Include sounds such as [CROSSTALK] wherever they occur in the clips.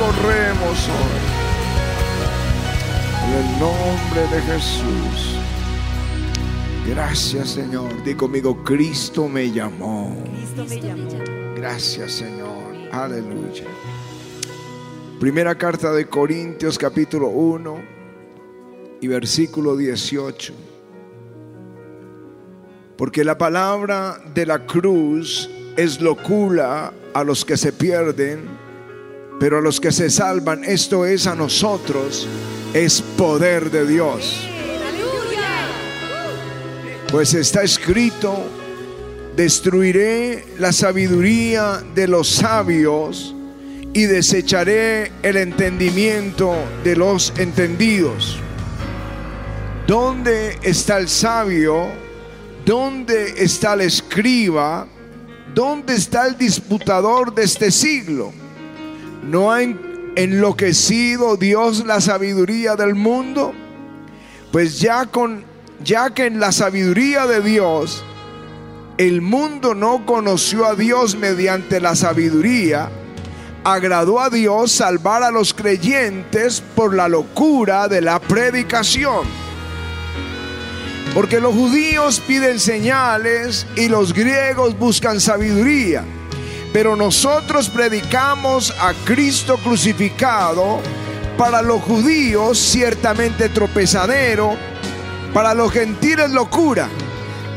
corremos hoy. En el nombre de Jesús. Gracias Señor. Di conmigo, Cristo me llamó. Gracias Señor. Aleluya. Primera carta de Corintios capítulo 1 y versículo 18. Porque la palabra de la cruz es locura a los que se pierden, pero a los que se salvan, esto es a nosotros, es poder de Dios. Pues está escrito, destruiré la sabiduría de los sabios y desecharé el entendimiento de los entendidos. ¿Dónde está el sabio? ¿Dónde está el escriba? ¿Dónde está el disputador de este siglo? ¿No ha enloquecido Dios la sabiduría del mundo? Pues ya con ya que en la sabiduría de Dios el mundo no conoció a Dios mediante la sabiduría, agradó a Dios salvar a los creyentes por la locura de la predicación. Porque los judíos piden señales y los griegos buscan sabiduría. Pero nosotros predicamos a Cristo crucificado, para los judíos ciertamente tropezadero, para los gentiles locura,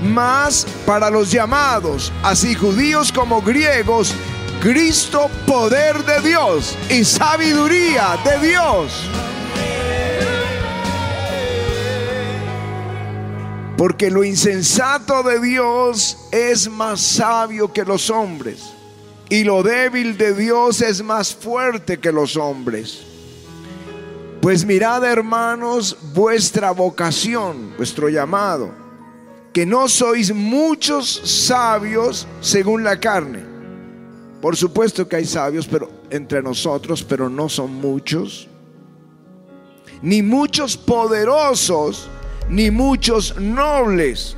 mas para los llamados, así judíos como griegos, Cristo poder de Dios y sabiduría de Dios. Porque lo insensato de Dios es más sabio que los hombres. Y lo débil de Dios es más fuerte que los hombres. Pues mirad hermanos vuestra vocación, vuestro llamado, que no sois muchos sabios según la carne. Por supuesto que hay sabios pero entre nosotros, pero no son muchos. Ni muchos poderosos, ni muchos nobles,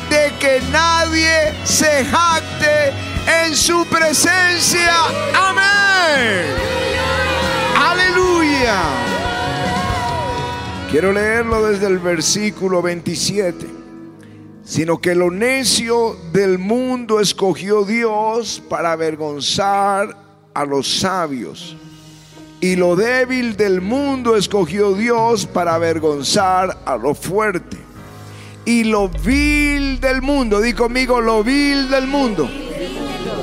de que nadie se jacte en su presencia. Amén. Aleluya. Quiero leerlo desde el versículo 27. Sino que lo necio del mundo escogió Dios para avergonzar a los sabios y lo débil del mundo escogió Dios para avergonzar a lo fuerte. Y lo vil del mundo, di conmigo, lo vil del mundo.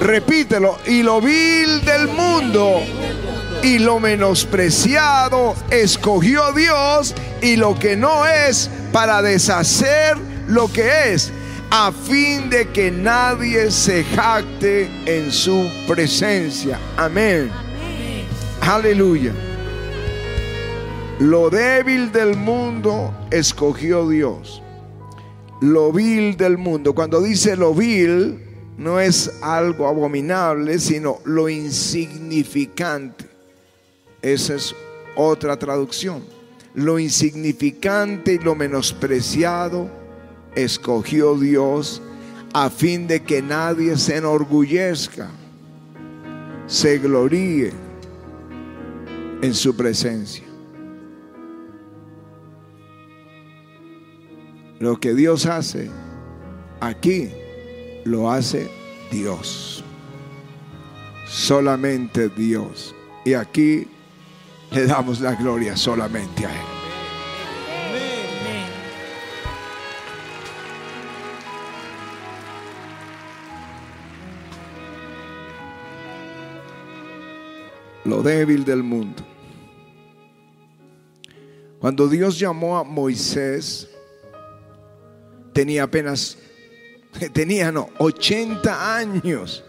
Repítelo, y lo vil del mundo y lo menospreciado escogió Dios y lo que no es para deshacer lo que es, a fin de que nadie se jacte en su presencia. Amén. Aleluya. Lo débil del mundo escogió Dios. Lo vil del mundo. Cuando dice lo vil, no es algo abominable, sino lo insignificante. Esa es otra traducción. Lo insignificante y lo menospreciado escogió Dios a fin de que nadie se enorgullezca, se gloríe en su presencia. Lo que Dios hace aquí, lo hace Dios. Solamente Dios. Y aquí le damos la gloria solamente a Él. Lo débil del mundo. Cuando Dios llamó a Moisés, tenía apenas, [LAUGHS] tenía no, 80 años.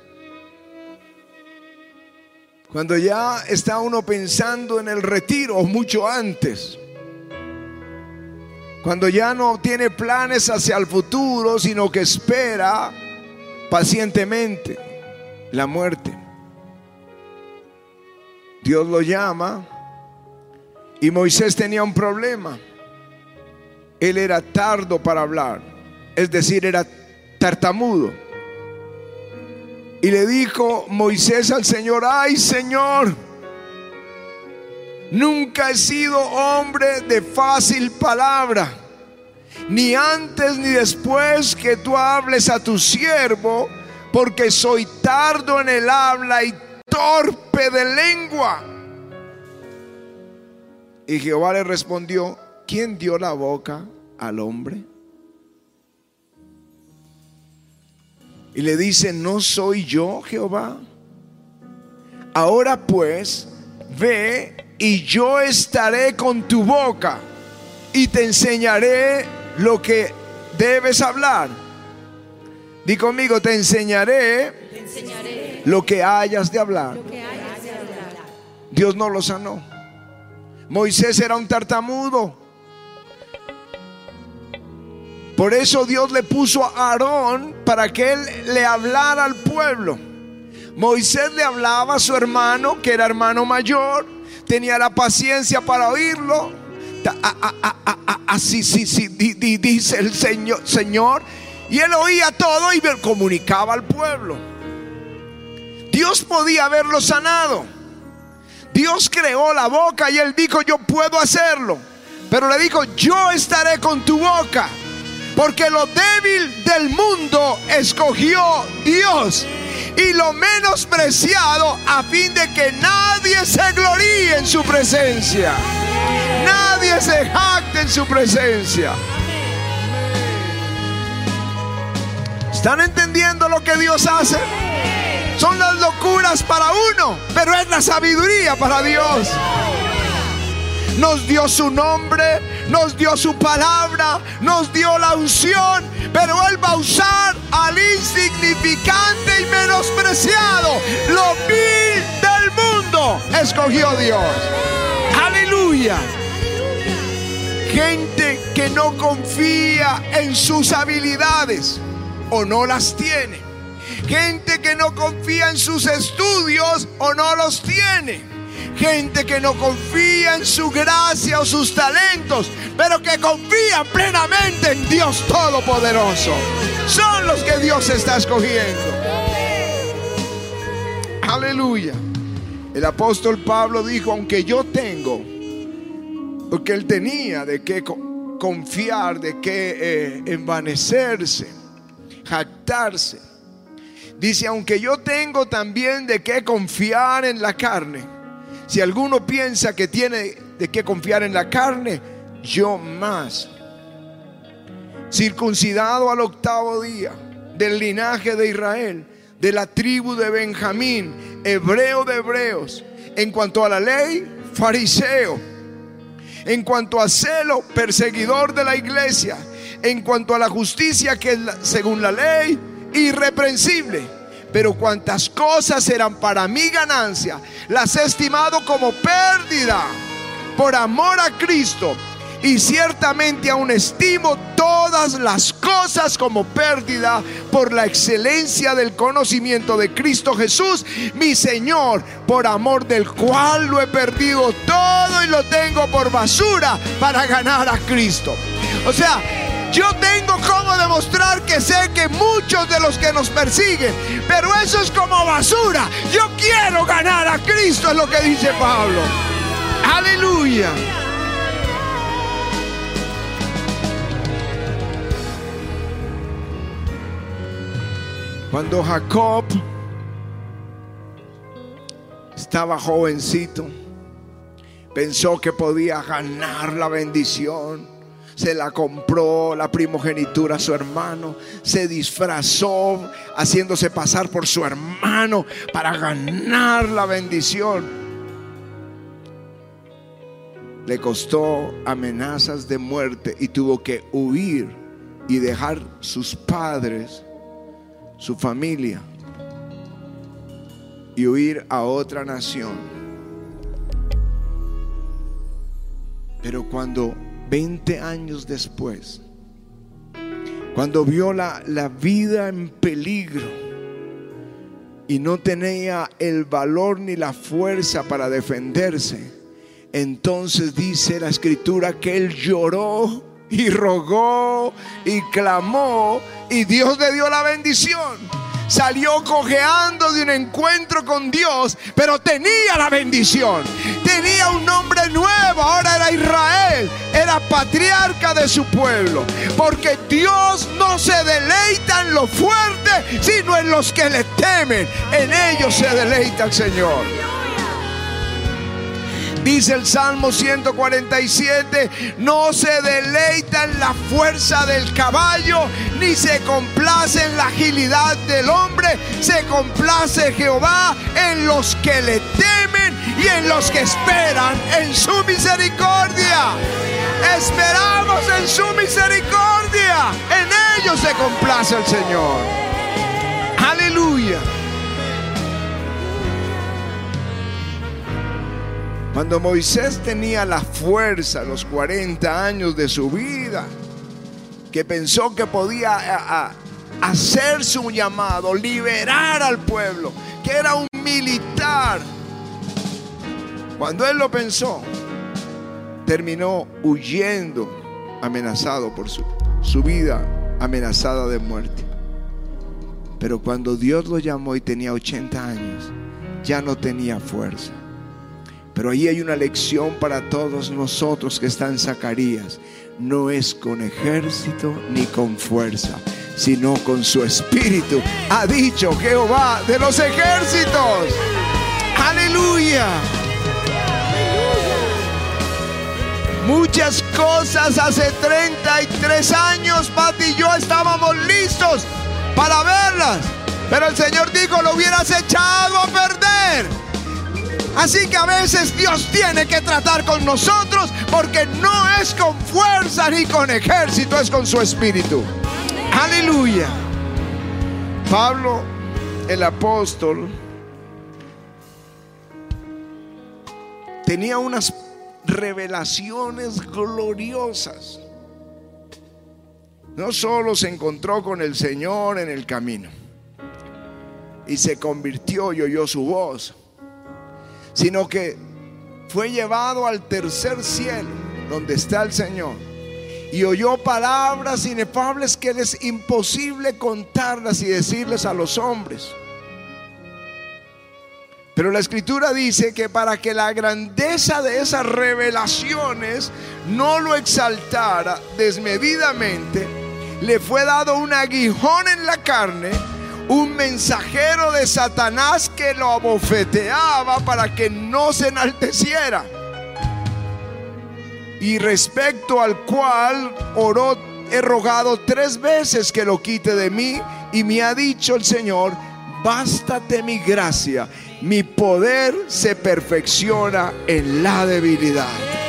Cuando ya está uno pensando en el retiro o mucho antes. Cuando ya no tiene planes hacia el futuro, sino que espera pacientemente la muerte. Dios lo llama y Moisés tenía un problema. Él era tardo para hablar, es decir, era tartamudo. Y le dijo Moisés al Señor, ay Señor, nunca he sido hombre de fácil palabra, ni antes ni después que tú hables a tu siervo, porque soy tardo en el habla y torpe de lengua. Y Jehová le respondió, ¿quién dio la boca al hombre? Y le dice, ¿no soy yo Jehová? Ahora pues, ve y yo estaré con tu boca y te enseñaré lo que debes hablar. Di conmigo, te enseñaré, lo que de lo que hayas de hablar. Dios no lo sanó. Moisés era un tartamudo. Por eso Dios le puso a Aarón para que él le hablara al pueblo. Moisés le hablaba a su hermano, que era hermano mayor, tenía la paciencia para oírlo. Así, sí, sí, di- di- dice el Señor, Señor. Y él oía todo y comunicaba al pueblo. Dios podía haberlo sanado. Dios creó la boca y él dijo, yo puedo hacerlo. Pero le dijo, yo estaré con tu boca. Porque lo débil del mundo escogió Dios. Y lo menospreciado a fin de que nadie se gloríe en su presencia. Nadie se jacte en su presencia. ¿Están entendiendo lo que Dios hace? Son las locuras para uno, pero es la sabiduría para Dios. Nos dio su nombre, nos dio su palabra, nos dio la unción, pero Él va a usar al insignificante y menospreciado. Lo vil del mundo escogió Dios. Aleluya. Gente que no confía en sus habilidades o no las tiene. Gente que no confía en sus estudios o no los tiene. Gente que no confía en su gracia o sus talentos, pero que confía plenamente en Dios Todopoderoso. Son los que Dios está escogiendo. Aleluya. El apóstol Pablo dijo, aunque yo tengo, porque él tenía de qué co- confiar, de qué eh, envanecerse, jactarse. Dice, aunque yo tengo también de qué confiar en la carne. Si alguno piensa que tiene de qué confiar en la carne, yo más. Circuncidado al octavo día, del linaje de Israel, de la tribu de Benjamín, hebreo de hebreos. En cuanto a la ley, fariseo. En cuanto a celo, perseguidor de la iglesia. En cuanto a la justicia, que es según la ley, irreprensible. Pero cuantas cosas eran para mi ganancia, las he estimado como pérdida por amor a Cristo. Y ciertamente aún estimo todas las cosas como pérdida por la excelencia del conocimiento de Cristo Jesús, mi Señor, por amor del cual lo he perdido todo y lo tengo por basura para ganar a Cristo. O sea, yo tengo como demostrar que sé que muchos de los que nos persiguen, pero eso es como basura. Yo quiero ganar a Cristo, es lo que dice Pablo. Aleluya. Cuando Jacob estaba jovencito, pensó que podía ganar la bendición. Se la compró la primogenitura a su hermano. Se disfrazó haciéndose pasar por su hermano para ganar la bendición. Le costó amenazas de muerte y tuvo que huir y dejar sus padres, su familia. y huir a otra nación. Pero cuando 20 años después, cuando vio la, la vida en peligro y no tenía el valor ni la fuerza para defenderse, entonces dice la escritura que él lloró y rogó y clamó y Dios le dio la bendición. Salió cojeando de un encuentro con Dios, pero tenía la bendición. Tenía un nombre nuevo, ahora era Israel, era patriarca de su pueblo. Porque Dios no se deleita en lo fuerte, sino en los que le temen. En ellos se deleita el Señor. Dice el Salmo 147, no se deleita en la fuerza del caballo, ni se complace en la agilidad del hombre, se complace Jehová en los que le temen y en los que esperan en su misericordia. Esperamos en su misericordia, en ellos se complace el Señor. Aleluya. Cuando Moisés tenía la fuerza, los 40 años de su vida, que pensó que podía a, a, hacer su llamado, liberar al pueblo, que era un militar, cuando él lo pensó, terminó huyendo, amenazado por su, su vida, amenazada de muerte. Pero cuando Dios lo llamó y tenía 80 años, ya no tenía fuerza. Pero ahí hay una lección para todos nosotros que está en Zacarías. No es con ejército ni con fuerza, sino con su espíritu. Ha dicho Jehová de los ejércitos. Aleluya. Muchas cosas hace 33 años, Pati y yo estábamos listos para verlas. Pero el Señor dijo, lo hubieras echado a perder. Así que a veces Dios tiene que tratar con nosotros porque no es con fuerza ni con ejército, es con su espíritu. Aleluya. Pablo, el apóstol, tenía unas revelaciones gloriosas. No solo se encontró con el Señor en el camino y se convirtió y oyó su voz sino que fue llevado al tercer cielo, donde está el Señor, y oyó palabras inefables que es imposible contarlas y decirles a los hombres. Pero la escritura dice que para que la grandeza de esas revelaciones no lo exaltara desmedidamente, le fue dado un aguijón en la carne un mensajero de Satanás que lo abofeteaba para que no se enalteciera. Y respecto al cual oró, he rogado tres veces que lo quite de mí y me ha dicho el Señor, bástate mi gracia, mi poder se perfecciona en la debilidad.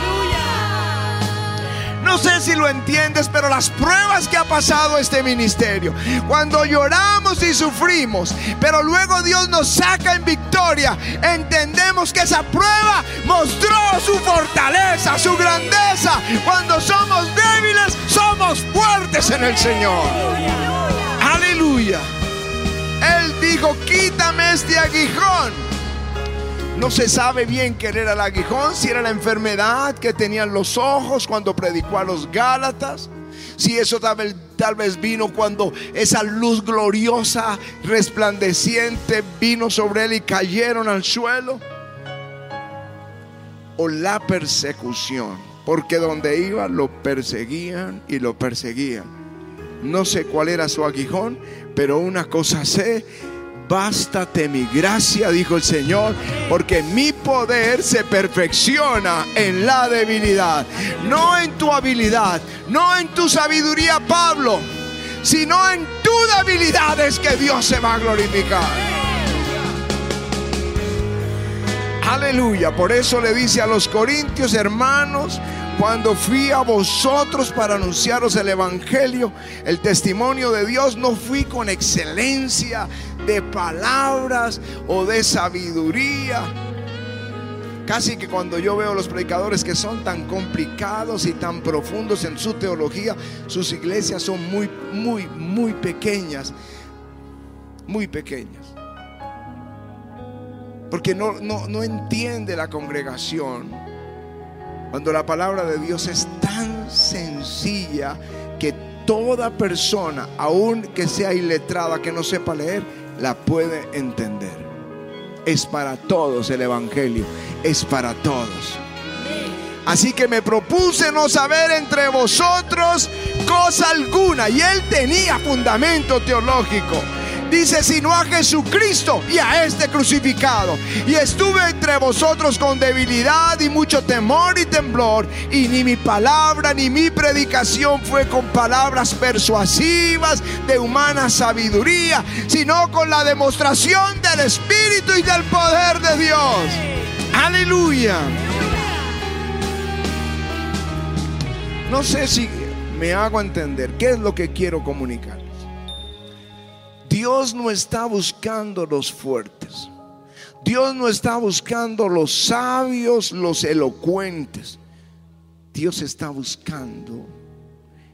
No sé si lo entiendes, pero las pruebas que ha pasado este ministerio, cuando lloramos y sufrimos, pero luego Dios nos saca en victoria, entendemos que esa prueba mostró su fortaleza, su grandeza. Cuando somos débiles, somos fuertes en el Señor. Aleluya. Él dijo, quítame este aguijón. No se sabe bien qué era el aguijón, si era la enfermedad que tenían los ojos cuando predicó a los Gálatas, si eso tal vez, tal vez vino cuando esa luz gloriosa, resplandeciente, vino sobre él y cayeron al suelo, o la persecución, porque donde iba lo perseguían y lo perseguían. No sé cuál era su aguijón, pero una cosa sé Bástate mi gracia, dijo el Señor, porque mi poder se perfecciona en la debilidad. No en tu habilidad, no en tu sabiduría, Pablo, sino en tu debilidad es que Dios se va a glorificar. Aleluya. Por eso le dice a los corintios, hermanos, cuando fui a vosotros para anunciaros el Evangelio, el testimonio de Dios, no fui con excelencia de palabras o de sabiduría. Casi que cuando yo veo los predicadores que son tan complicados y tan profundos en su teología, sus iglesias son muy, muy, muy pequeñas. Muy pequeñas. Porque no, no, no entiende la congregación cuando la palabra de Dios es tan sencilla que toda persona, aun que sea iletrada, que no sepa leer, la puede entender. Es para todos el Evangelio, es para todos. Así que me propuse no saber entre vosotros cosa alguna. Y él tenía fundamento teológico dice, sino a Jesucristo y a este crucificado. Y estuve entre vosotros con debilidad y mucho temor y temblor, y ni mi palabra ni mi predicación fue con palabras persuasivas de humana sabiduría, sino con la demostración del Espíritu y del poder de Dios. Aleluya. No sé si me hago entender qué es lo que quiero comunicar. Dios no está buscando los fuertes. Dios no está buscando los sabios, los elocuentes. Dios está buscando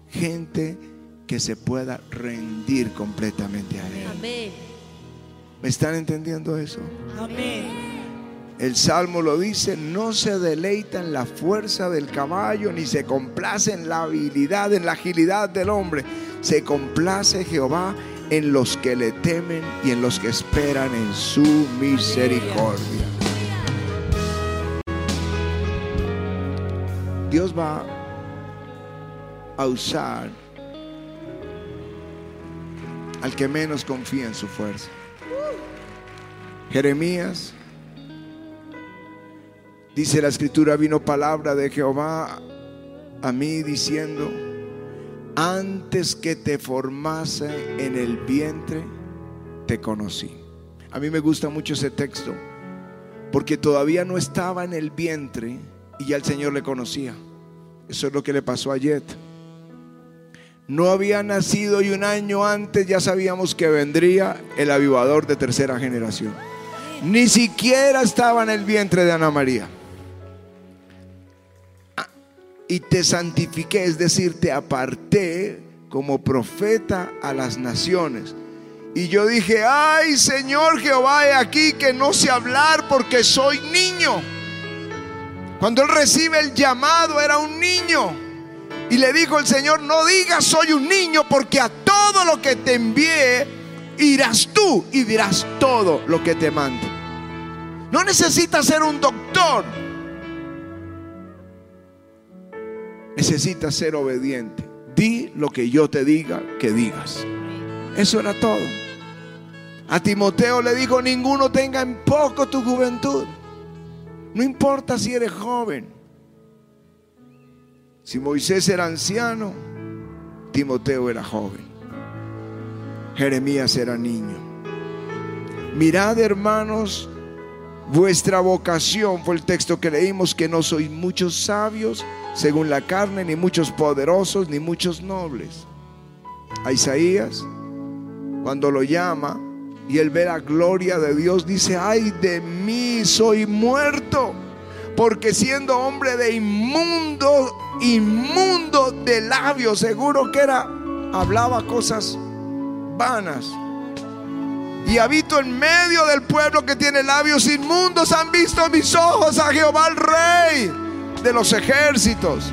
gente que se pueda rendir completamente a Él. Amén. ¿Me están entendiendo eso? Amén. El Salmo lo dice, no se deleita en la fuerza del caballo, ni se complace en la habilidad, en la agilidad del hombre. Se complace Jehová en los que le temen y en los que esperan en su misericordia. Dios va a usar al que menos confía en su fuerza. Jeremías dice la escritura, vino palabra de Jehová a mí diciendo, antes que te formase en el vientre, te conocí. A mí me gusta mucho ese texto, porque todavía no estaba en el vientre y ya el Señor le conocía. Eso es lo que le pasó a Jet. No había nacido y un año antes ya sabíamos que vendría el avivador de tercera generación. Ni siquiera estaba en el vientre de Ana María y te santifiqué, es decir, te aparté como profeta a las naciones. Y yo dije, ay Señor Jehová, he aquí que no sé hablar porque soy niño. Cuando él recibe el llamado era un niño. Y le dijo el Señor, no digas soy un niño porque a todo lo que te envié irás tú y dirás todo lo que te mando. No necesitas ser un doctor. Necesitas ser obediente. Di lo que yo te diga que digas. Eso era todo. A Timoteo le dijo, ninguno tenga en poco tu juventud. No importa si eres joven. Si Moisés era anciano, Timoteo era joven. Jeremías era niño. Mirad, hermanos, vuestra vocación fue el texto que leímos, que no sois muchos sabios según la carne, ni muchos poderosos, ni muchos nobles. A Isaías, cuando lo llama y él ve la gloria de Dios, dice, ay de mí, soy muerto, porque siendo hombre de inmundo, inmundo de labios, seguro que era, hablaba cosas vanas. Y habito en medio del pueblo que tiene labios inmundos. Han visto mis ojos a Jehová el Rey de los ejércitos.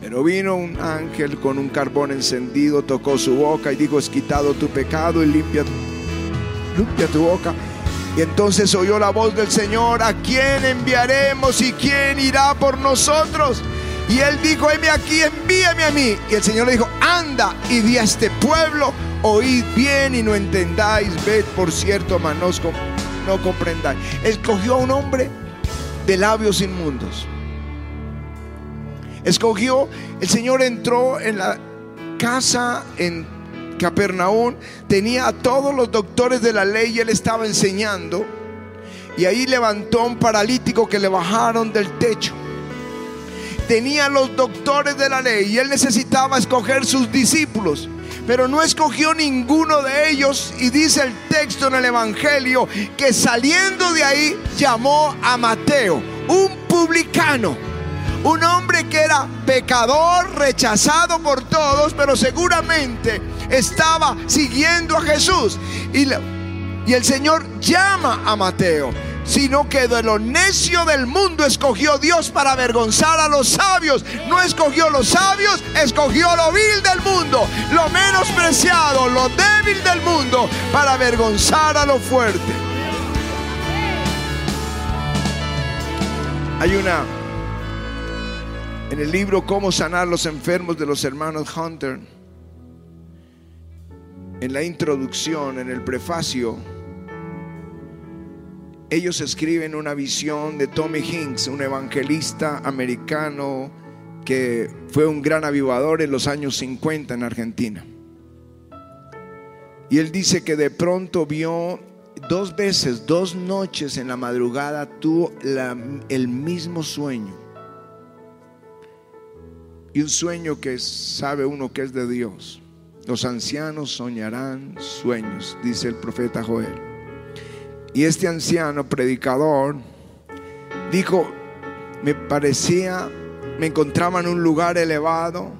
Pero vino un ángel con un carbón encendido, tocó su boca y dijo, es quitado tu pecado y limpia, limpia tu boca. Y entonces oyó la voz del Señor, ¿a quién enviaremos y quién irá por nosotros? Y él dijo, heme aquí, envíame a mí. Y el Señor le dijo, anda y di a este pueblo oíd bien y no entendáis, ved por cierto, mas no, no comprendáis. Escogió a un hombre de labios inmundos. Escogió, el Señor entró en la casa en Capernaum, tenía a todos los doctores de la ley y él estaba enseñando. Y ahí levantó un paralítico que le bajaron del techo. Tenía a los doctores de la ley y él necesitaba escoger sus discípulos. Pero no escogió ninguno de ellos y dice el texto en el Evangelio que saliendo de ahí llamó a Mateo, un publicano, un hombre que era pecador, rechazado por todos, pero seguramente estaba siguiendo a Jesús. Y, el Señor llama a Mateo, sino que de lo necio del mundo escogió Dios para avergonzar a los sabios. No escogió los sabios, escogió lo vil del mundo, lo menospreciado, lo débil del mundo, para avergonzar a lo fuerte. Hay una en el libro Cómo sanar los enfermos de los hermanos Hunter. En la introducción, en el prefacio, ellos escriben una visión de Tommy Hinks, un evangelista americano que fue un gran avivador en los años 50 en Argentina. Y él dice que de pronto vio dos veces, dos noches en la madrugada, tuvo el mismo sueño. Y un sueño que sabe uno que es de Dios. Los ancianos soñarán sueños, dice el profeta Joel. Y este anciano predicador dijo, me parecía, me encontraba en un lugar elevado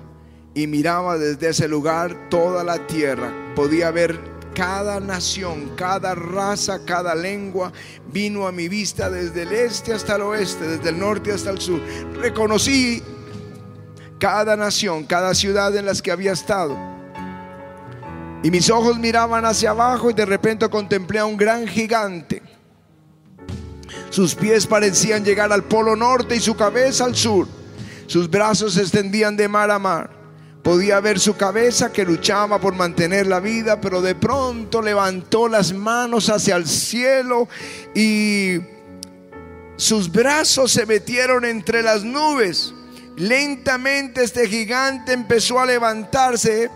y miraba desde ese lugar toda la tierra. Podía ver cada nación, cada raza, cada lengua. Vino a mi vista desde el este hasta el oeste, desde el norte hasta el sur. Reconocí cada nación, cada ciudad en las que había estado. Y mis ojos miraban hacia abajo y de repente contemplé a un gran gigante. Sus pies parecían llegar al polo norte y su cabeza al sur. Sus brazos se extendían de mar a mar. Podía ver su cabeza que luchaba por mantener la vida, pero de pronto levantó las manos hacia el cielo y sus brazos se metieron entre las nubes. Lentamente este gigante empezó a levantarse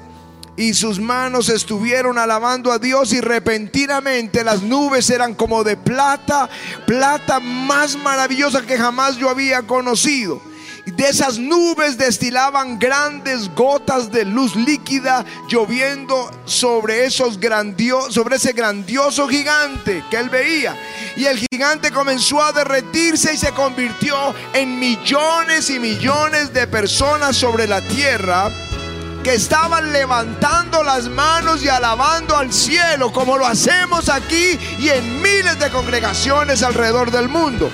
y sus manos estuvieron alabando a Dios y repentinamente las nubes eran como de plata, plata más maravillosa que jamás yo había conocido. Y de esas nubes destilaban grandes gotas de luz líquida lloviendo sobre esos grandio- sobre ese grandioso gigante que él veía. Y el gigante comenzó a derretirse y se convirtió en millones y millones de personas sobre la tierra que estaban levantando las manos y alabando al cielo, como lo hacemos aquí y en miles de congregaciones alrededor del mundo.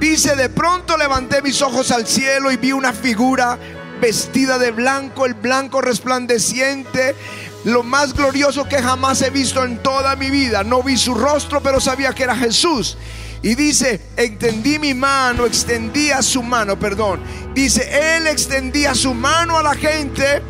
Dice, de pronto levanté mis ojos al cielo y vi una figura vestida de blanco, el blanco resplandeciente, lo más glorioso que jamás he visto en toda mi vida. No vi su rostro, pero sabía que era Jesús. Y dice, extendí mi mano, extendía su mano, perdón. Dice, él extendía su mano a la gente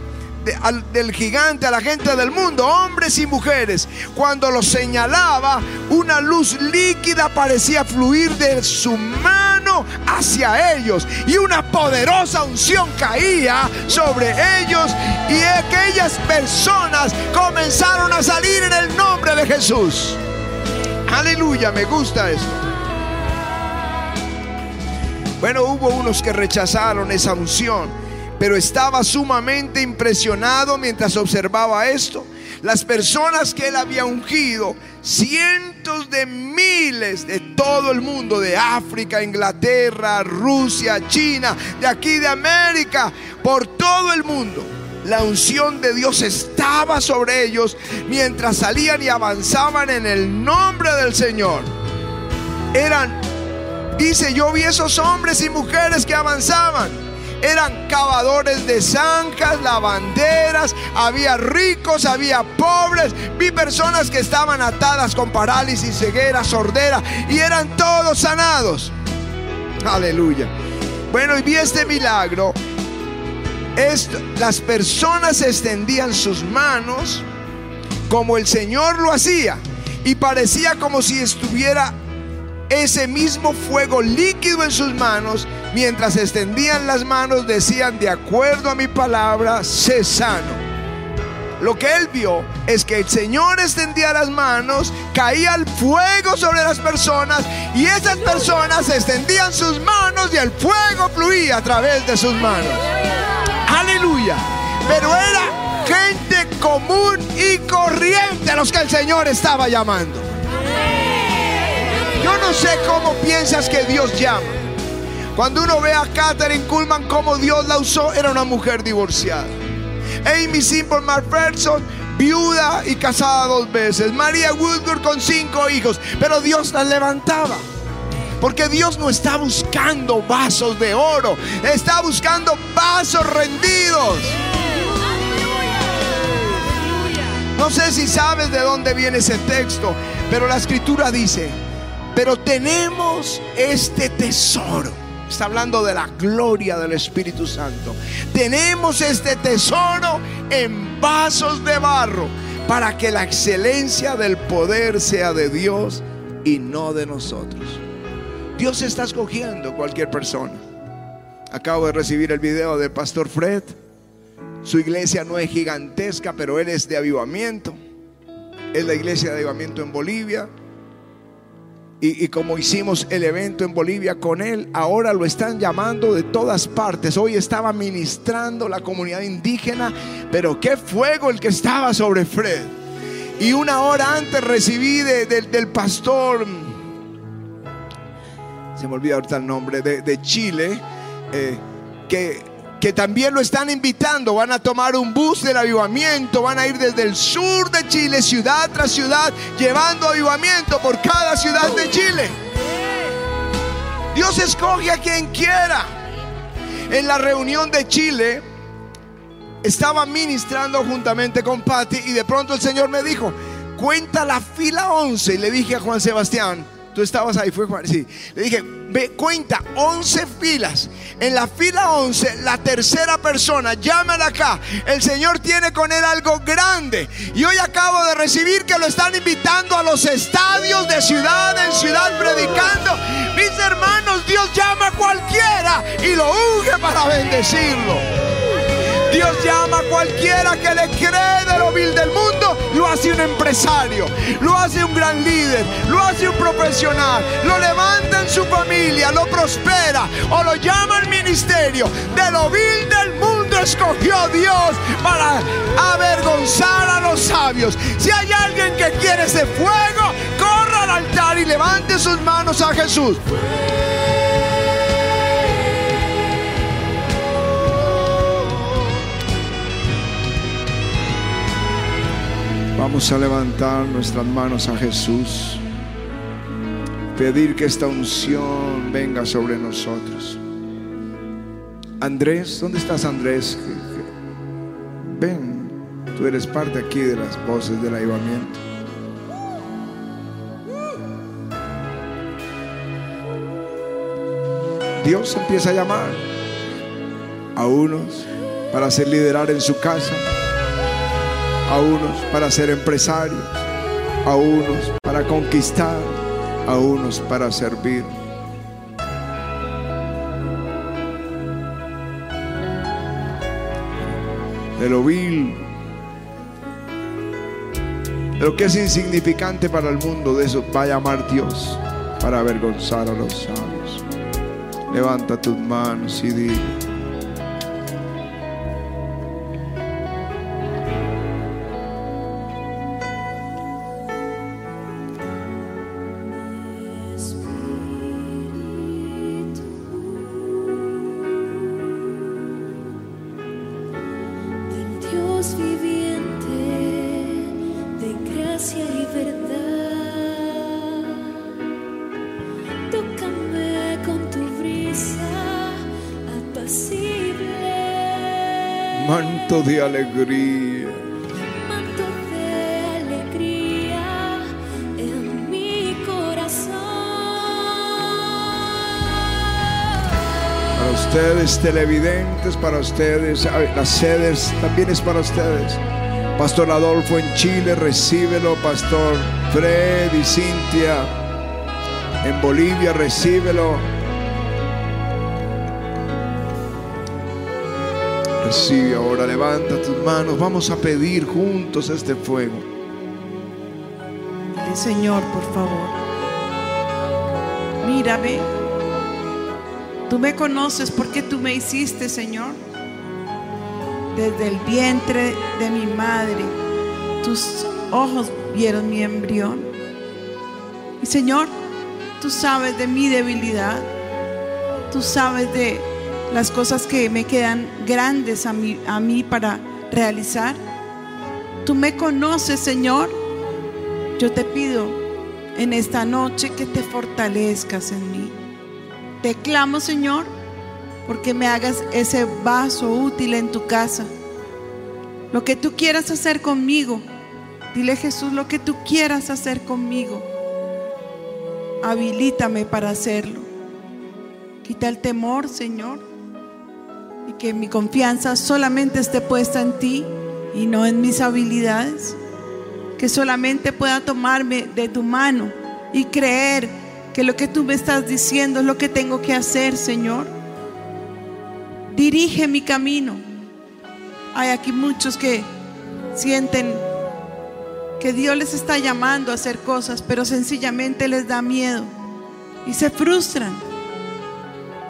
al- del gigante, a la gente del mundo, hombres y mujeres. Cuando lo señalaba, una luz líquida parecía fluir de su mano hacia ellos y una poderosa unción caía sobre ellos y aquellas personas comenzaron a salir en el nombre de Jesús. Aleluya, me gusta esto. Bueno, hubo unos que rechazaron esa unción, pero estaba sumamente impresionado mientras observaba esto. Las personas que él había ungido, cientos de miles de todo el mundo, de África, Inglaterra, Rusia, China, de aquí de América, por todo el mundo. La unción de Dios estaba sobre ellos mientras salían y avanzaban en el nombre del Señor. Eran Dice, yo vi esos hombres y mujeres que avanzaban. Eran cavadores de zanjas, lavanderas, había ricos, había pobres, vi personas que estaban atadas con parálisis, ceguera, sordera y eran todos sanados. Aleluya. Bueno, y vi este milagro esto, las personas extendían sus manos como el Señor lo hacía y parecía como si estuviera ese mismo fuego líquido en sus manos. Mientras extendían las manos decían, de acuerdo a mi palabra, sé sano. Lo que él vio es que el Señor extendía las manos, caía el fuego sobre las personas y esas personas extendían sus manos y el fuego fluía a través de sus manos. Aleluya. Pero era gente común y corriente a los que el Señor estaba llamando. No sé cómo piensas que Dios llama. Cuando uno ve a Catherine Kuhlman, cómo Dios la usó, era una mujer divorciada. Amy Simple McPherson, viuda y casada dos veces. María Woodward con cinco hijos. Pero Dios la levantaba. Porque Dios no está buscando vasos de oro, está buscando vasos rendidos. No sé si sabes de dónde viene ese texto, pero la escritura dice, pero tenemos este tesoro. Está hablando de la gloria del Espíritu Santo. Tenemos este tesoro en vasos de barro para que la excelencia del poder sea de Dios y no de nosotros. Dios está escogiendo cualquier persona. Acabo de recibir el video del pastor Fred. Su iglesia no es gigantesca, pero él es de avivamiento. Es la iglesia de avivamiento en Bolivia. Y, como hicimos el evento en Bolivia con él, ahora lo están llamando de todas partes. Hoy estaba ministrando la comunidad indígena, pero qué fuego el que estaba sobre Fred. Y una hora antes recibí de, de, del pastor, se me olvida ahorita el nombre, de, de Chile, eh, que que también lo están invitando. Van a tomar un bus del avivamiento, van a ir desde el sur de Chile, ciudad tras ciudad, llevando avivamiento por cada ciudad de Chile. Dios escoge a quien quiera. En la reunión de Chile estaba ministrando juntamente con Patty y de pronto el Señor me dijo, cuenta la fila 11 y le dije a Juan Sebastián, Tú estabas ahí, fue Juan. Sí. Le dije, ve, cuenta 11 filas. En la fila 11, la tercera persona, llámala acá. El Señor tiene con él algo grande. Y hoy acabo de recibir que lo están invitando a los estadios de ciudad en ciudad predicando. Mis hermanos, Dios llama a cualquiera y lo unge para bendecirlo. Dios llama a cualquiera que le cree de lo vil del mundo, lo hace un empresario, lo hace un gran líder, lo hace un profesional, lo levanta en su familia, lo prospera o lo llama al ministerio. De lo vil del mundo escogió Dios para avergonzar a los sabios. Si hay alguien que quiere ese fuego, corra al altar y levante sus manos a Jesús. Vamos a levantar nuestras manos a Jesús. Pedir que esta unción venga sobre nosotros. Andrés, ¿dónde estás Andrés? Ven, tú eres parte aquí de las voces del avivamiento. Dios empieza a llamar a unos para ser liderar en su casa a unos para ser empresarios, a unos para conquistar, a unos para servir. De lo vil, de lo que es insignificante para el mundo, de eso va a llamar Dios para avergonzar a los sabios. Levanta tus manos y dile. Manto de alegría. Manto de alegría en mi corazón. Para ustedes, televidentes, para ustedes, las sedes también es para ustedes. Pastor Adolfo en Chile, recíbelo. Pastor Fred y Cintia en Bolivia, recíbelo. Recibe ahora, levanta tus manos. Vamos a pedir juntos este fuego. Señor, por favor. Mírame. Tú me conoces porque tú me hiciste, Señor. Desde el vientre de mi madre, tus ojos vieron mi embrión. Y Señor, tú sabes de mi debilidad. Tú sabes de las cosas que me quedan grandes a mí, para realizar. Tú me conoces, Señor. Yo te pido en esta noche que te fortalezcas en mí. Te clamo, Señor, porque me hagas ese vaso útil en tu casa. Lo que tú quieras hacer conmigo. Dile Jesús lo que tú quieras hacer conmigo. Habilítame para hacerlo. Quita el temor, Señor. Que mi confianza solamente esté puesta en ti y no en mis habilidades. Que solamente pueda tomarme de tu mano y creer que lo que tú me estás diciendo es lo que tengo que hacer, Señor. Dirige mi camino. Hay aquí muchos que sienten que Dios les está llamando a hacer cosas, pero sencillamente les da miedo y se frustran.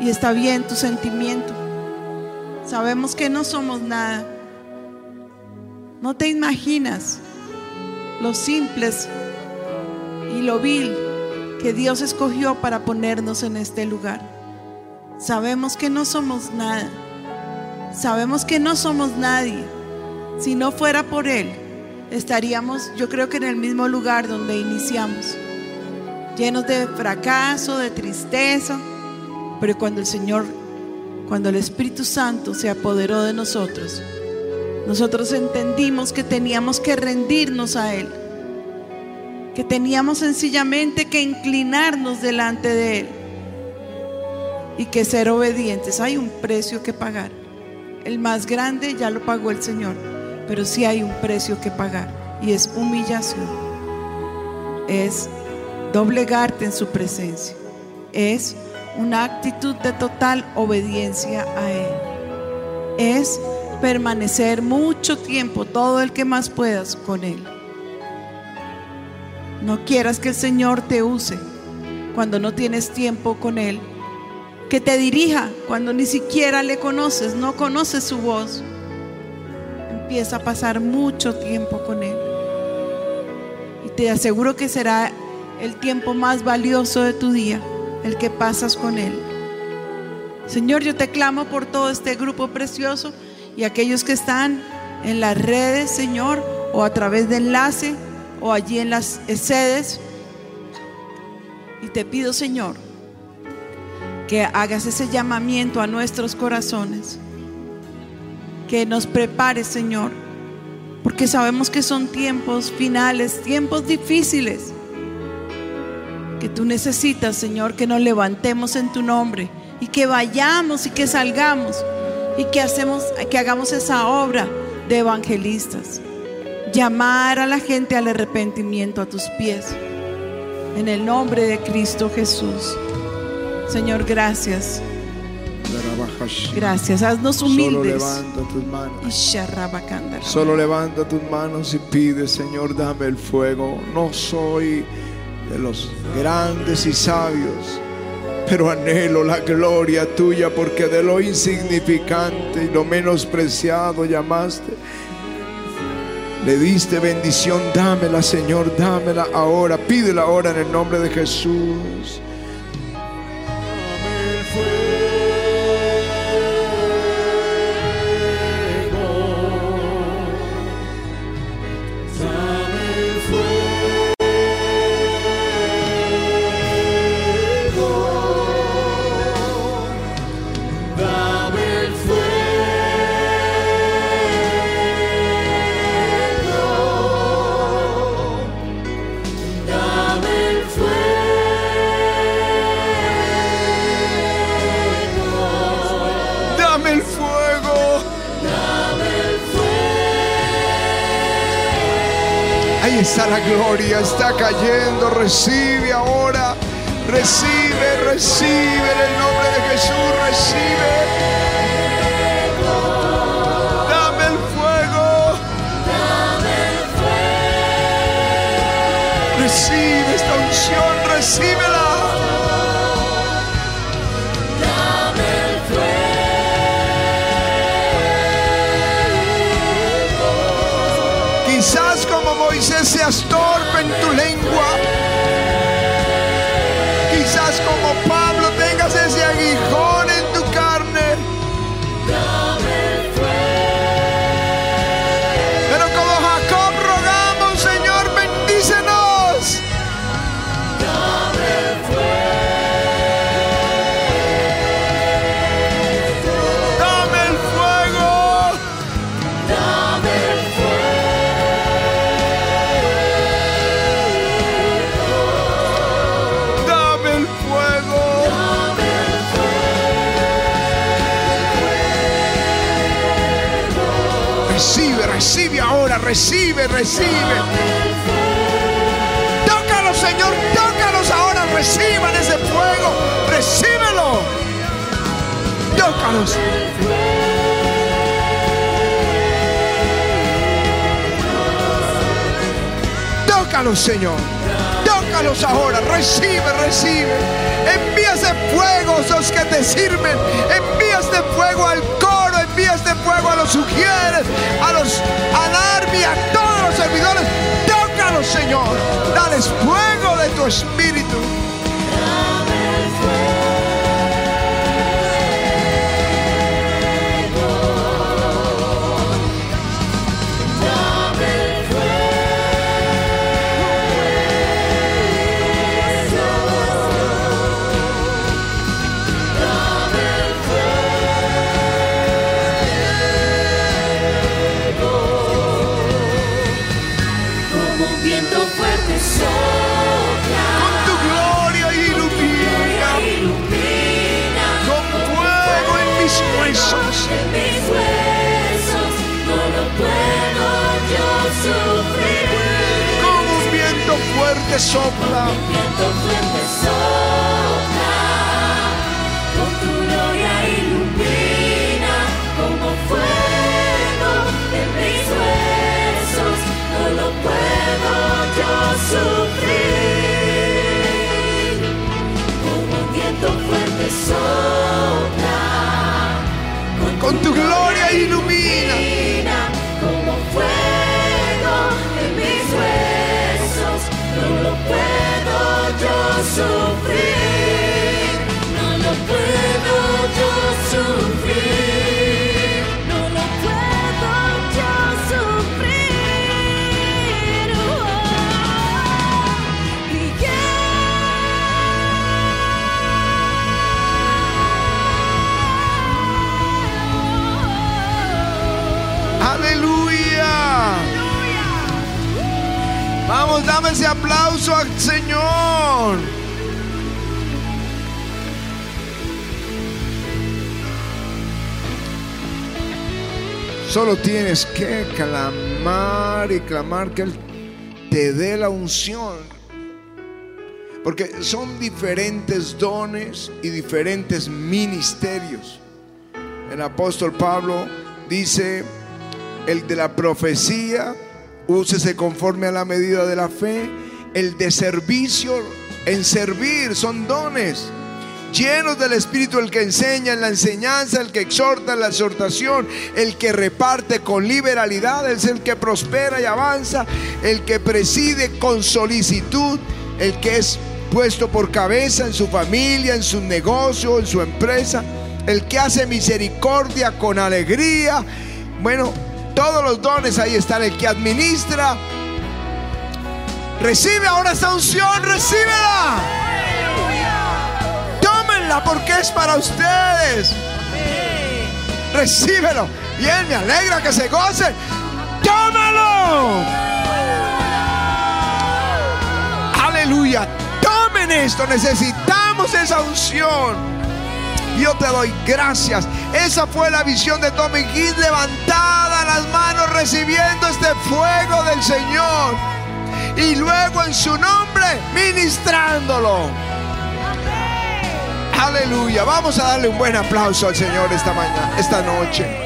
Y está bien tu sentimiento. Sabemos que no somos nada. No te imaginas lo simples y lo vil que Dios escogió para ponernos en este lugar. Sabemos que no somos nada. Sabemos que no somos nadie. Si no fuera por Él, estaríamos yo creo que en el mismo lugar donde iniciamos. Llenos de fracaso, de tristeza. Pero cuando el Señor, cuando el Espíritu Santo se apoderó de nosotros, nosotros entendimos que teníamos que rendirnos a Él que teníamos sencillamente que inclinarnos delante de Él y que ser obedientes. Hay un precio que pagar. El más grande ya lo pagó el Señor, pero sí hay un precio que pagar y es humillación. Es doblegarte en su presencia. Es una actitud de total obediencia a Él. Es permanecer mucho tiempo, todo el que más puedas con Él. No quieras que el Señor te use cuando no tienes tiempo con Él. Que te dirija cuando ni siquiera le conoces, no conoces su voz. Empieza a pasar mucho tiempo con Él. Y te aseguro que será el tiempo más valioso de tu día, el que pasas con Él. Señor, yo te clamo por todo este grupo precioso y aquellos que están en las redes, Señor, o a través de enlace o allí en las sedes. Y te pido, Señor, que hagas ese llamamiento a nuestros corazones. Que nos prepares, Señor, porque sabemos que son tiempos finales, tiempos difíciles. Que tú necesitas, Señor, que nos levantemos en tu nombre y que vayamos y que salgamos y que hacemos que hagamos esa obra de evangelistas llamar a la gente al arrepentimiento a tus pies. En el nombre de Cristo Jesús. Señor, gracias. Gracias. Haznos Solo humildes. levanta tus manos. Solo levanta tus manos y pide, Señor, dame el fuego. No soy de los grandes y sabios, pero anhelo la gloria tuya porque de lo insignificante y lo menospreciado llamaste. Le diste bendición, dámela, Señor, dámela ahora. Pídela ahora en el nombre de Jesús. Está cayendo. Recibe ahora. Recibe, recibe en el nombre de Jesús. Recibe. El fuego. Recibe esta unción, recíbela. En tu lengua. Recibe, recibe. Tócalos, Señor, tócalos ahora, reciban ese fuego, recíbelo. Tócalos. Tócalos, Señor. Tócalos ahora. Recibe, recibe. Envía ese fuego a los que te sirven. Envía este fuego al fuego a los sugieres, a los alarmi, a todos los servidores. Tócalos, Señor. Dales fuego de tu espíritu. Fuerte sopla. Viento fuerte sopla. Con tu gloria ilumina como fuego en mis huesos. No lo puedo yo sufrir. Como un viento fuerte sopla. Con tu gloria ilumina. Dame ese aplauso al Señor. Solo tienes que clamar y clamar que Él te dé la unción. Porque son diferentes dones y diferentes ministerios. El apóstol Pablo dice, el de la profecía, úsese conforme a la medida de la fe. El de servicio, en servir, son dones. Llenos del Espíritu, el que enseña en la enseñanza, el que exhorta en la exhortación, el que reparte con liberalidad, es el que prospera y avanza, el que preside con solicitud, el que es puesto por cabeza en su familia, en su negocio, en su empresa, el que hace misericordia con alegría. Bueno, todos los dones ahí están, el que administra. Recibe ahora esta unción, recíbela. Tómenla porque es para ustedes. Recíbelo. Bien, me alegra que se gocen. Tómalo. Aleluya. Tomen esto. Necesitamos esa unción. Yo te doy gracias. Esa fue la visión de Tommy King levantada las manos recibiendo este fuego del Señor. y luego en su nombre ministrándolo. Aleluya. Vamos a darle un buen aplauso al Señor esta mañana, esta noche.